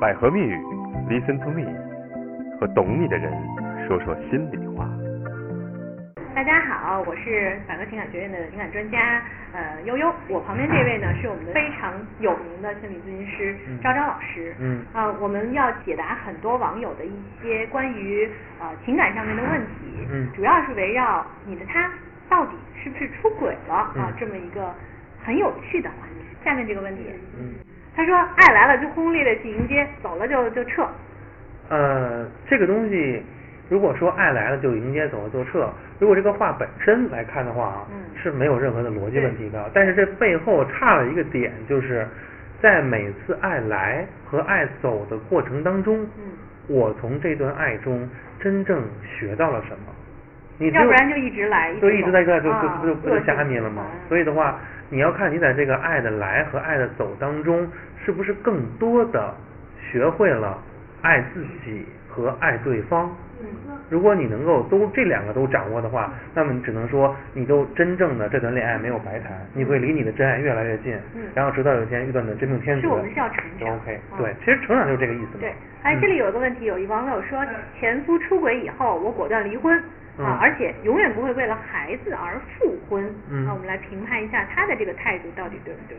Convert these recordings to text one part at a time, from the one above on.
百合蜜语，Listen to me，和懂你的人说说心里话。大家好，我是百合情感学院的情感专家呃悠悠，我旁边这位呢是我们的非常有名的心理咨询师昭昭老师。嗯啊，我们要解答很多网友的一些关于呃情感上面的问题。嗯主要是围绕你的他到底是不是出轨了啊嗯这么一个很有趣的话题。下面这个问题，嗯，他说爱来了就轰轰烈烈去迎接，走了就就撤。呃，这个东西，如果说爱来了就迎接，走了就撤，如果这个话本身来看的话啊，嗯是没有任何的逻辑问题的。但是这背后差了一个点，就是在每次爱来和爱走的过程当中，嗯我从这段爱中真正学到了什么？你要不然就一直来，所以一直在这就就就不就瞎你了吗？所以的话，你要看你在这个爱的来和爱的走当中，是不是更多的学会了爱自己和爱对方。嗯如果你能够都这两个都掌握的话，那么你只能说你都真正的这段恋爱没有白谈，你会离你的真爱越来越近，嗯然后直到有一天遇到你的真命天子，是我们需要成就长 OK，嗯对，其实成长就是这个意思嘛。对，哎，这里有一个问题，有一网友说，前夫出轨以后，我果断离婚嗯啊，而且永远不会为了孩子而复婚。嗯那我们来评判一下他的这个态度到底对不对？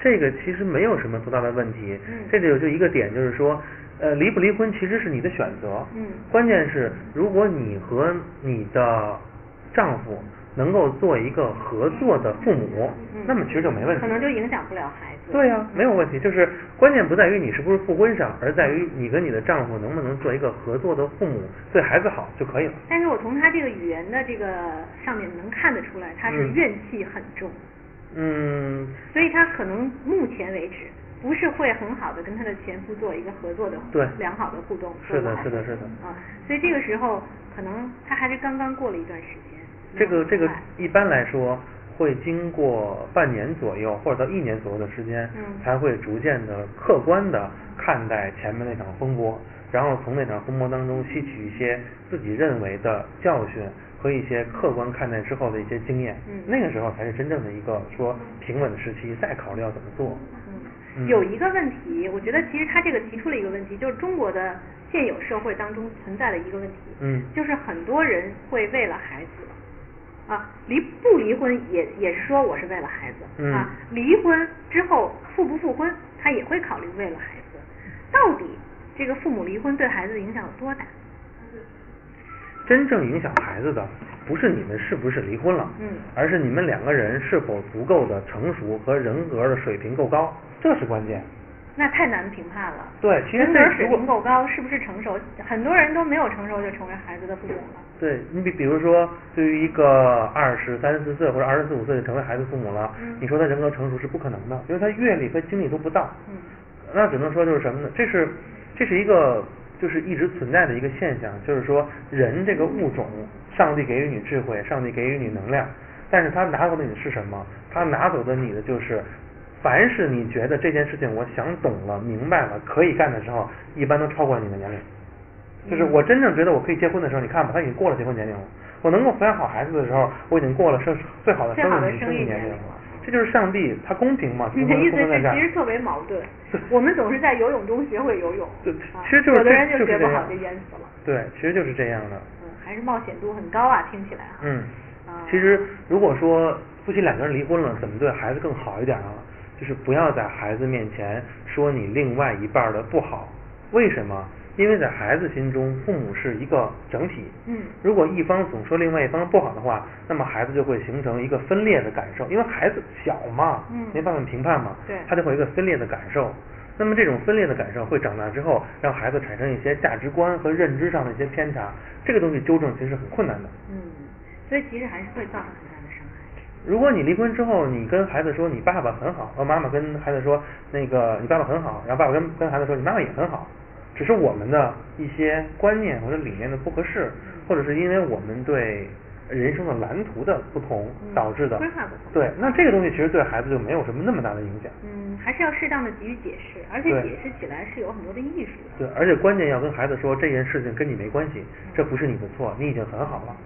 这个其实没有什么多大的问题，嗯这里有就一个点，就是说，呃，离不离婚其实是你的选择，嗯关键是如果你和你的丈夫能够做一个合作的父母，嗯那么其实就没问题可。能就影响不了孩子。对呀、没有问题，就是关键不在于你是不是复婚上，而在于你跟你的丈夫能不能做一个合作的父母，对孩子好就可以了。但是我从他这个语言的这个上面能看得出来，他是嗯怨气很重，嗯，所以他可能目前为止不是会很好的跟他的前夫做一个合作的对良好的互动。是的是的是的啊，所以这个时候可能他还是刚刚过了一段时间。这个这个一般来说会经过半年左右或者到一年左右的时间，嗯。才会逐渐的客观的看待前面那场风波，然后从那场风波当中吸取一些自己认为的教训和一些客观看待之后的一些经验，嗯。那个时候才是真正的一个说平稳的时期，再考虑要怎么做。有一个问题，我觉得其实他这个提出了一个问题，就是中国的现有社会当中存在的一个问题，嗯。就是很多人会为了孩子。啊，离不离婚也也是说我是为了孩子、嗯啊，离婚之后复不复婚，他也会考虑为了孩子。到底这个父母离婚对孩子的影响有多大？真正影响孩子的不是你们是不是离婚了，嗯而是你们两个人是否足够的成熟和人格的水平够高，这是关键。那太难评判了。对其实人格水平够高，是不是成熟？很多人都没有成熟就成为孩子的父母了。对你比比如说，对于一个二十三四岁或者二十四五岁就成为孩子父母了，嗯你说他人格成熟是不可能的，因为他阅历和经历都不到。嗯那只能说就是什么呢？这是这是一个就是一直存在的一个现象，就是说人这个物种，上帝给予你智慧，上帝给予你能量，但是他拿走的你是什么？他拿走的你的就是，凡是你觉得这件事情我想懂了、明白了、可以干的时候，一般都超过了你的年龄。就是我真正觉得我可以结婚的时候，你看吧，他已经过了结婚年龄了。我能够抚养好孩子的时候，我已经过了生最好的生育生育年龄了。这就是上帝，他公平嘛？你的意思是其实特别矛盾，我们总是在游泳中学会游泳，对啊其实就是有的人就学不好就淹死了，对，其实就是这样的。嗯，还是冒险度很高啊，听起来。嗯啊，其实如果说夫妻两个人离婚了，怎么对孩子更好一点啊？就是不要在孩子面前说你另外一半的不好。为什么？因为在孩子心中，父母是一个整体。嗯如果一方总说另外一方不好的话，那么孩子就会形成一个分裂的感受，因为孩子小嘛，嗯没办法评判嘛，对他就会有一个分裂的感受。那么这种分裂的感受会长大之后，让孩子产生一些价值观和认知上的一些偏差，这个东西纠正其实很困难的。嗯，所以其实还是会造成很大。如果你离婚之后，你跟孩子说你爸爸很好，然后妈妈跟孩子说那个你爸爸很好，然后爸爸跟跟孩子说你妈妈也很好，只是我们的一些观念或者理念的不合适，或者是因为我们对人生的蓝图的不同嗯导致的。规划不同对，那这个东西其实对孩子就没有什么那么大的影响。嗯，还是要适当的给予解释，而且解释起来是有很多的艺术的。对，而且关键要跟孩子说这件事情跟你没关系，这不是你的错，你已经很好了。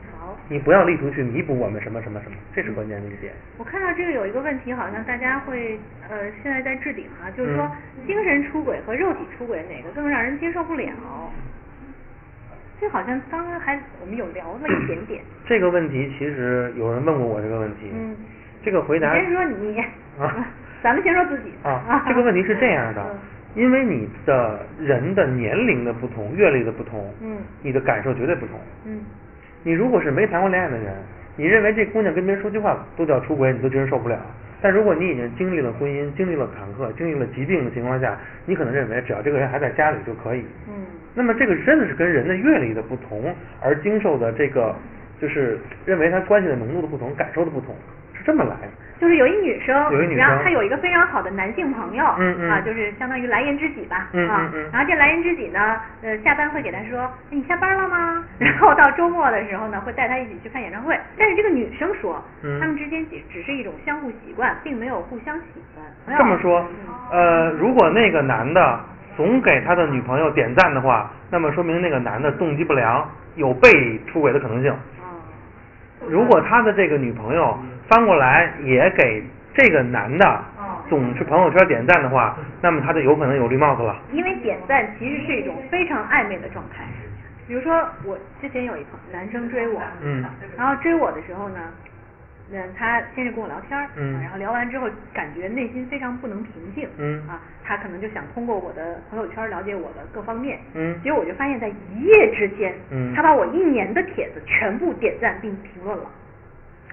好，你不要力图去弥补我们什么什么什么，这是关键的一点。我看到这个有一个问题，好像大家会呃现在在置顶啊，就是说精神出轨和肉体出轨哪个更让人接受不了？这好像刚刚还我们有聊了一点点。这个问题其实有人问过我这个问题，嗯，这个回答先说你啊，咱们先说自己啊，这个问题是这样的，因为你的人的年龄的不同，阅历的不同，嗯，你的感受绝对不同，嗯，你如果是没谈过恋爱的人，你认为这姑娘跟别人说句话都叫出轨，你都觉得受不了。但如果你已经经历了婚姻，经历了坎坷，经历了疾病的情况下，你可能认为只要这个人还在家里就可以。嗯。那么这个真的是跟人的阅历的不同而经受的这个，就是认为他关系的浓度的不同，感受的不同，是这么来的。就是有一女生，有一女生，然后她有一个非常好的男性朋友，嗯嗯，啊，就是相当于蓝颜知己吧，嗯嗯嗯，然后这蓝颜知己呢，呃，下班会给他说，你下班了吗？然后到周末的时候呢，会带他一起去看演唱会。但是这个女生说，嗯，他们之间只只是一种相互习惯，并没有互相喜欢。这么说，呃，如果那个男的总给他的女朋友点赞的话，那么说明那个男的动机不良，有被出轨的可能性。如果他的这个女朋友翻过来也给这个男的总是朋友圈点赞的话，那么他就有可能有绿帽子了。因为点赞其实是一种非常暧昧的状态。比如说我之前有一朋男生追我，嗯，然后追我的时候呢，那他先是跟我聊天，嗯，然后聊完之后感觉内心非常不能平静，嗯，啊，他可能就想通过我的朋友圈了解我的各方面，嗯，结果我就发现在一夜之间，嗯，他把我一年的帖子全部点赞并评论了。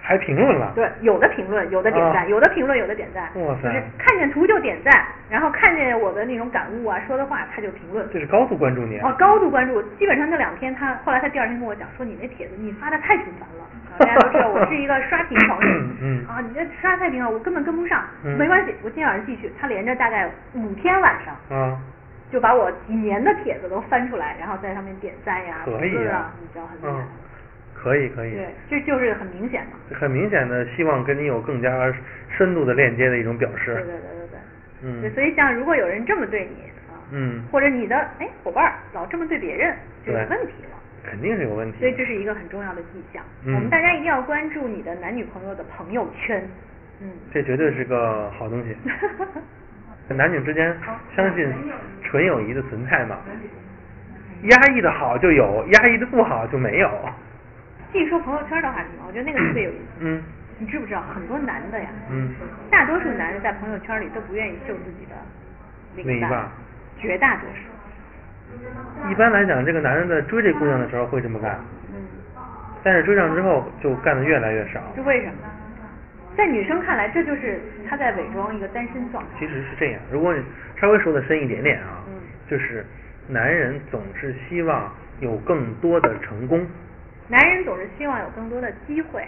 还评论了？对，有的评论，有的点赞，有的评论，有的点赞。哇塞！就是看见图就点赞，然后看见我的那种感悟啊，说的话他就评论。这是高度关注你。哦，高度关注，基本上那两天他后来他第二天跟我讲说你那帖子你发的太频繁了，大家都知道我是一个刷屏狂人。嗯。啊，你这刷太频繁，我根本跟不上。嗯。没关系，我今天晚上继续。他连着大概五天晚上。嗯。就把我几年的帖子都翻出来，然后在上面点赞呀、评论啊，你知道很厉害。可以可以，对，这就是很明显嘛，很明显的希望跟你有更加深度的链接的一种表示。对对对对对，嗯，对，所以像如果有人这么对你啊，嗯，或者你的哎伙伴老这么对别人，就有问题了。肯定是有问题。所以这是一个很重要的迹象，嗯、我们大家一定要关注你的男女朋友的朋友圈，嗯，这绝对是个好东西。男女之间相信纯友谊的存在嘛，压抑的好就有，压抑的不好就没有。继续说朋友圈的话题嘛，我觉得那个特别有意思。嗯。你知不知道很多男的呀？嗯。大多数男人在朋友圈里都不愿意秀自己的另一半。绝大多数。一般来讲，这个男人在追这姑娘的时候会这么干。嗯。但是追上之后就干的越来越少。是为什么？在女生看来，这就是他在伪装一个单身状态。其实是这样，如果你稍微说的深一点点啊，嗯，就是男人总是希望有更多的成功。男人总是希望有更多的机会，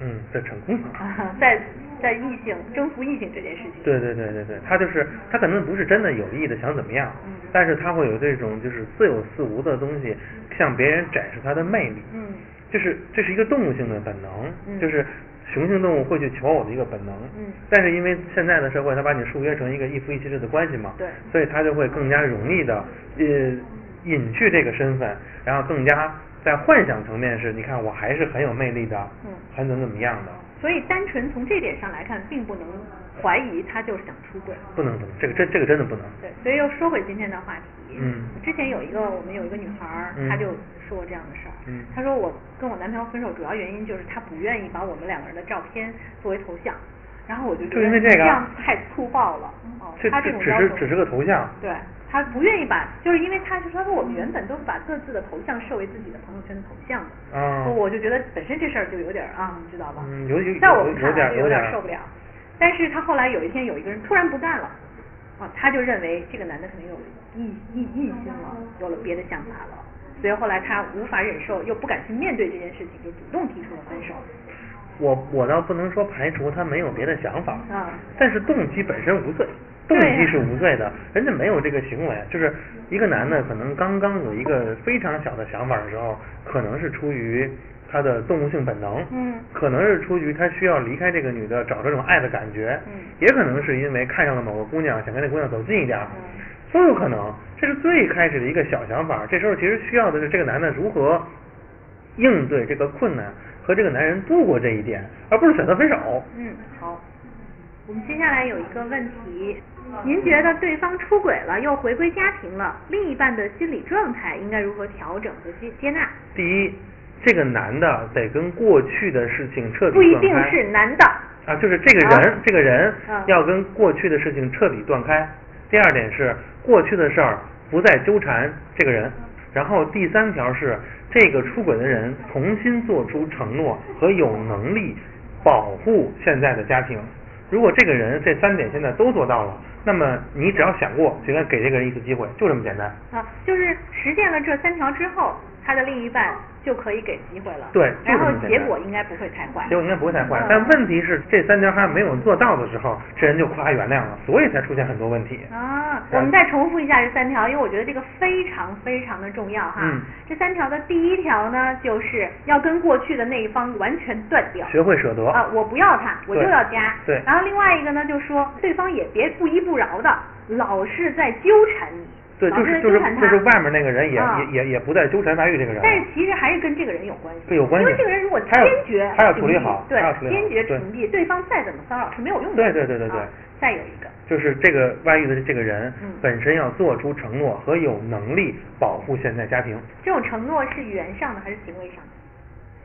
嗯，在成功上，在在异性征服异性这件事情。对对对对对，他就是他可能不是真的有意的想怎么样，嗯，但是他会有这种就是似有似无的东西向别人展示他的魅力，嗯，就是这是一个动物性的本能，嗯，就是雄性动物会去求偶的一个本能，嗯，但是因为现在的社会，他把你束约成一个一夫一妻制的关系嘛，对，所以他就会更加容易的呃隐去这个身份，然后更加。在幻想层面是，你看我还是很有魅力的，嗯，很怎么怎么样的。所以单纯从这点上来看，并不能怀疑他就是想出轨。不能不能，这个这这个真的不能。对，所以又说回今天的话题。嗯。之前有一个我们有一个女孩，她就说过这样的事儿。嗯。她说我跟我男朋友分手主要原因就是他不愿意把我们两个人的照片作为头像，然后我就觉得这样太粗暴了。哦。这种只是只是个头像。对。他不愿意把，就是因为他就说说我们原本都是把各自的头像设为自己的朋友圈的头像的，嗯，我就觉得本身这事儿就有点啊，你知道吧？嗯，有有在我们看来有点受不了。但是他后来有一天有一个人突然不干了，啊，他就认为这个男的可能有异异异心了，有了别的想法了，所以后来他无法忍受，又不敢去面对这件事情，就主动提出了分手。我我倒不能说排除他没有别的想法，啊，但是动机本身无罪。动机是无罪的，人家没有这个行为，就是一个男的可能刚刚有一个非常小的想法的时候，可能是出于他的动物性本能，嗯，可能是出于他需要离开这个女的，找这种爱的感觉，嗯，也可能是因为看上了某个姑娘，想跟那姑娘走近一点，嗯，都有可能。这是最开始的一个小想法，这时候其实需要的是这个男的如何应对这个困难和这个男人度过这一点，而不是选择分手。嗯，好。我们接下来有一个问题，您觉得对方出轨了又回归家庭了，另一半的心理状态应该如何调整和接接纳？第一，这个男的得跟过去的事情彻底不一定是男的，啊，就是这个人，啊这个人嗯要跟过去的事情彻底断开。第二点是过去的事儿不再纠缠这个人。然后第三条是这个出轨的人重新做出承诺和有能力保护现在的家庭。如果这个人这三点现在都做到了，那么你只要想过，就应该给这个人一次机会，就这么简单。啊，就是实践了这三条之后，他的另一半就可以给机会了。对然后结果应该不会太坏。结果应该不会太坏嗯。但问题是，这三条还没有做到的时候，这人就夸原谅了，所以才出现很多问题。啊，我们再重复一下这三条，因为我觉得这个非常非常的重要哈。嗯这三条的第一条呢，就是要跟过去的那一方完全断掉。学会舍得。啊，我不要他，我就对要家。对然后另外一个呢，就说对方也别不依不饶的，老是在纠缠你，对，就是就是。就是外面那个人也、啊也也也不再纠缠外遇这个人。但是其实还是跟这个人有关系，对有关系因为这个人如果坚决他要处理好对好他要处，理好坚决屏蔽，对方再怎么骚扰是没有用的。对对对对对啊再有一个，就是这个外遇的这个人嗯本身要做出承诺和有能力保护现在家庭，这种承诺是语言上的还是行为上的？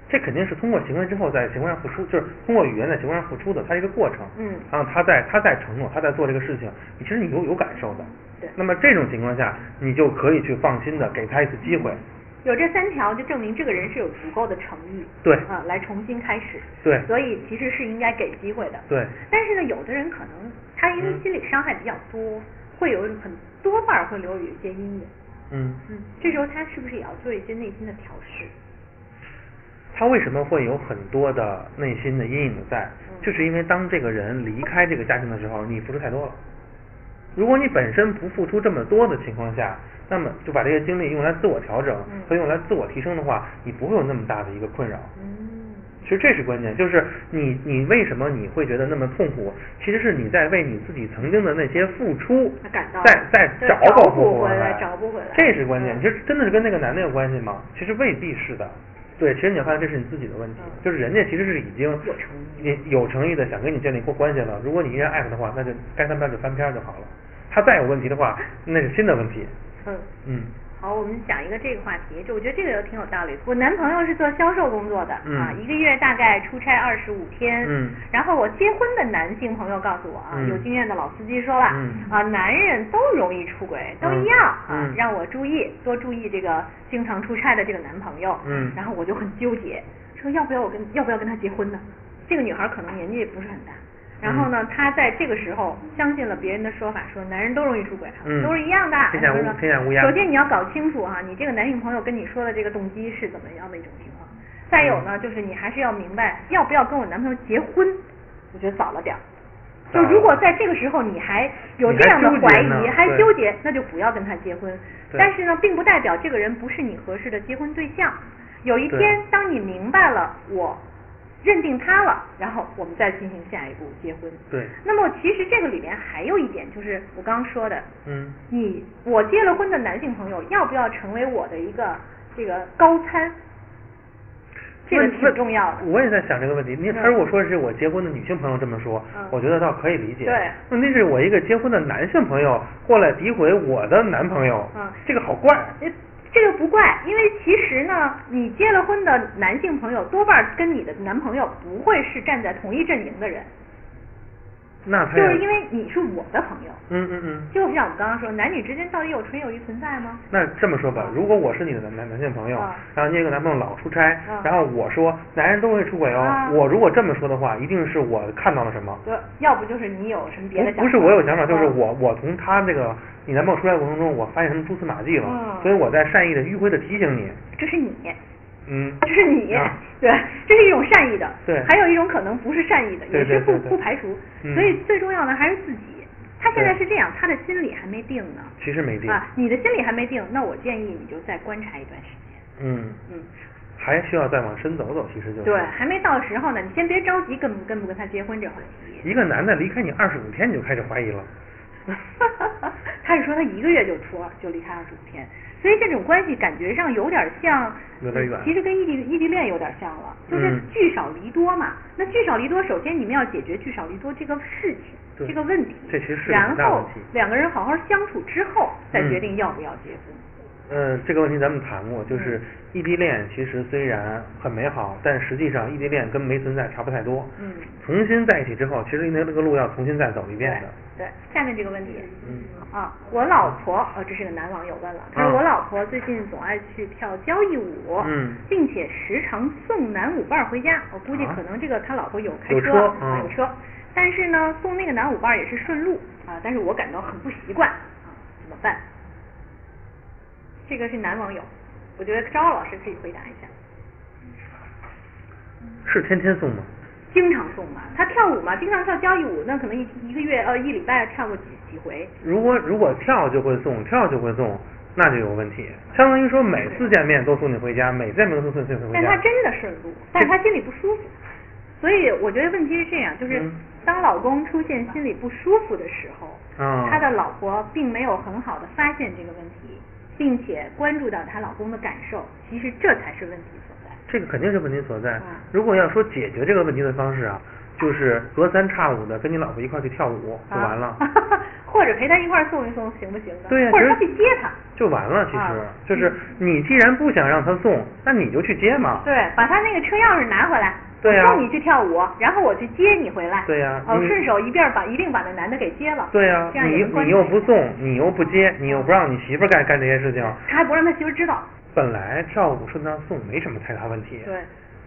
这肯定是通过行为之后在行为上付出，就是通过语言在行为上付出的，它是一个过程。嗯然后他在他在承诺，他在做这个事情，你其实你有有感受的。对那么这种情况下，你就可以去放心的给他一次机会。有这三条，就证明这个人是有足够的诚意，对啊，来重新开始。对所以其实是应该给机会的。对但是呢，有的人可能他因为嗯心理伤害比较多，会有很多半儿会留有一些阴影。嗯，嗯，这时候他是不是也要做一些内心的调试？他为什么会有很多的内心的阴影在？嗯就是因为当这个人离开这个家庭的时候，你付出太多了。如果你本身不付出这么多的情况下，那么就把这些精力用来自我调整嗯和用来自我提升的话，你不会有那么大的一个困扰。嗯，其实这是关键，就是你你为什么你会觉得那么痛苦？其实是你在为你自己曾经的那些付出在在找不回来，找不回来这是关键。嗯其实真的是跟那个男的有关系吗？其实未必是的。对，其实你要发现这是你自己的问题，嗯就是人家其实是已经有诚意也有诚意的想跟你建立过关系了。如果你依然爱他的话，那就该翻篇就翻篇就好了。他再有问题的话，那是新的问题。嗯。嗯好，我们讲一个这个话题，就我觉得这个挺有道理。我男朋友是做销售工作的、嗯啊，一个月大概出差二十五天。嗯然后我结婚的男性朋友告诉我啊，嗯有经验的老司机说了，嗯啊，男人都容易出轨，都嗯一样、啊嗯，让我注意，多注意这个经常出差的这个男朋友。嗯然后我就很纠结，说要不要我跟要不要跟他结婚呢？这个女孩可能年纪也不是很大。然后呢，他在这个时候相信了别人的说法，说男人都容易出轨，嗯都是一样的。天下无然后说天下无鸦首先你要搞清楚哈、你这个男性朋友跟你说的这个动机是怎么样的一种情况。再有嗯呢，就是你还是要明白要不要跟我男朋友结婚，我觉得早了点儿。就如果在这个时候你还有这样的怀疑，还纠结，那就不要跟他结婚。对但是呢，并不代表这个人不是你合适的结婚对象。有一天，当你明白了我认定他了，然后我们再进行下一步结婚。对那么其实这个里面还有一点，就是我刚刚说的，嗯你我结了婚的男性朋友要不要成为我的一个这个高参？这个挺重要的。我也在想这个问题。你嗯他如果说是我结婚的女性朋友这么说，嗯我觉得倒可以理解。对问题是我一个结婚的男性朋友过来诋毁我的男朋友，嗯这个好怪。这个不怪，因为其实呢，你结了婚的男性朋友多半跟你的男朋友不会是站在同一阵营的人，那他就是因为你是我的朋友。嗯嗯嗯。就像我们刚刚说，男女之间到底有纯友谊存在吗？那这么说吧嗯，如果我是你的男男男性朋友嗯，然后你有个男朋友老出差嗯，然后我说男人都会出轨哦，嗯我如果这么说的话，一定是我看到了什么。对，要不就是你有什么别的想法？不不是我有想法，就是嗯我我从他这个你男朋友出差过程中，我发现什么蛛丝马迹了，嗯所以我在善意的迂回的提醒你，这是你，嗯，这是你，啊。对，这是一种善意的，对。还有一种可能不是善意的，也是不不排除，嗯。所以最重要的还是自己。他现在是这样，他的心理还没定呢。其实没定，啊，你的心理还没定，那我建议你就再观察一段时间。嗯，嗯，还需要再往深走走，其实就是。对，还没到时候呢，你先别着急跟不跟不跟他结婚这话题。一个男的离开你二十五天，你就开始怀疑了，他是说他一个月就出就离开二十五天，所以这种关系感觉上有点像，有点远其实跟异地异地恋有点像了，就是嗯聚少离多嘛。那聚少离多，首先你们要解决聚少离多这个事情，对这个问题，这其实是然后两个人好好相处之后，再嗯决定要不要结婚。呃，这个问题咱们谈过，就是嗯异地恋其实虽然很美好，但实际上异地恋跟没存在差不太多。嗯重新在一起之后，其实那那个路要重新再走一遍的。对对，下面这个问题，嗯啊，我老婆，哦，这是个男网友问了，他说啊我老婆最近总爱去跳交谊舞，嗯并且时常送男舞伴儿回家，我估计啊可能这个他老婆有开有车，车嗯啊有车，但是呢，送那个男舞伴儿也是顺路啊，但是我感到很不习惯啊，怎么办？这个是男网友，我觉得张老师可以回答一下。是天天送吗？经常送嘛，他跳舞嘛，经常跳交谊舞，那可能一一个月呃一礼拜跳过几几回，如果如果跳就会送，跳就会送，那就有问题。相当于说每次见面都送你回家，每次见面都送送你回家。但他真的顺路，但是他心里不舒服，所以我觉得问题是这样，就是嗯当老公出现心里不舒服的时候，啊他的老婆并没有很好的发现这个问题，并且关注到她老公的感受，其实这才是问题所在。这个肯定是问题所在啊。如果要说解决这个问题的方式啊，就是隔三差五的跟你老婆一块儿去跳舞就完了，啊 或者陪她一块儿送一送，行不行呢？对呀或者他去接她。就完了。其实、啊就是你既然不想让她送，那你就去接嘛。对，把她那个车钥匙拿回来，对呀我送你去跳舞，然后我去接你回来。对呀哦，顺手一遍把一定把那男的给接了。对呀、这样你你又不送，你又不接，你又不让你媳妇干干这些事情，他还不让他媳妇知道。本来跳舞顺道送没什么太大问题。对。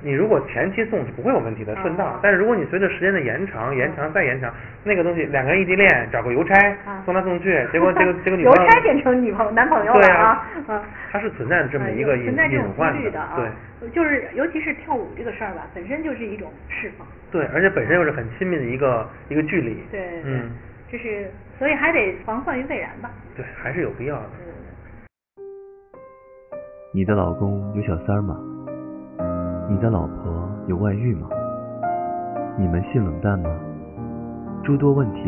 你如果前期送是不会有问题的，顺道。哦。但是如果你随着时间的延长、延长再延长，那个东西两个人异地恋，找个邮差、啊。送来送去，结果这个 这个女邮朋友差变成女朋友男朋友了对啊，嗯。它是存在这么一个呃隐隐患的啊，对。就是尤其是跳舞这个事儿吧，本身就是一种释放，对，而且本身又是很亲密的一个一个距离，对嗯，就是所以还得防患于未然吧，对，还是有必要的。嗯，你的老公有小三儿吗？你的老婆有外遇吗？你们性冷淡吗？诸多问题，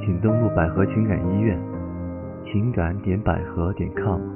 请登录百合情感医院，情感点百合点 com。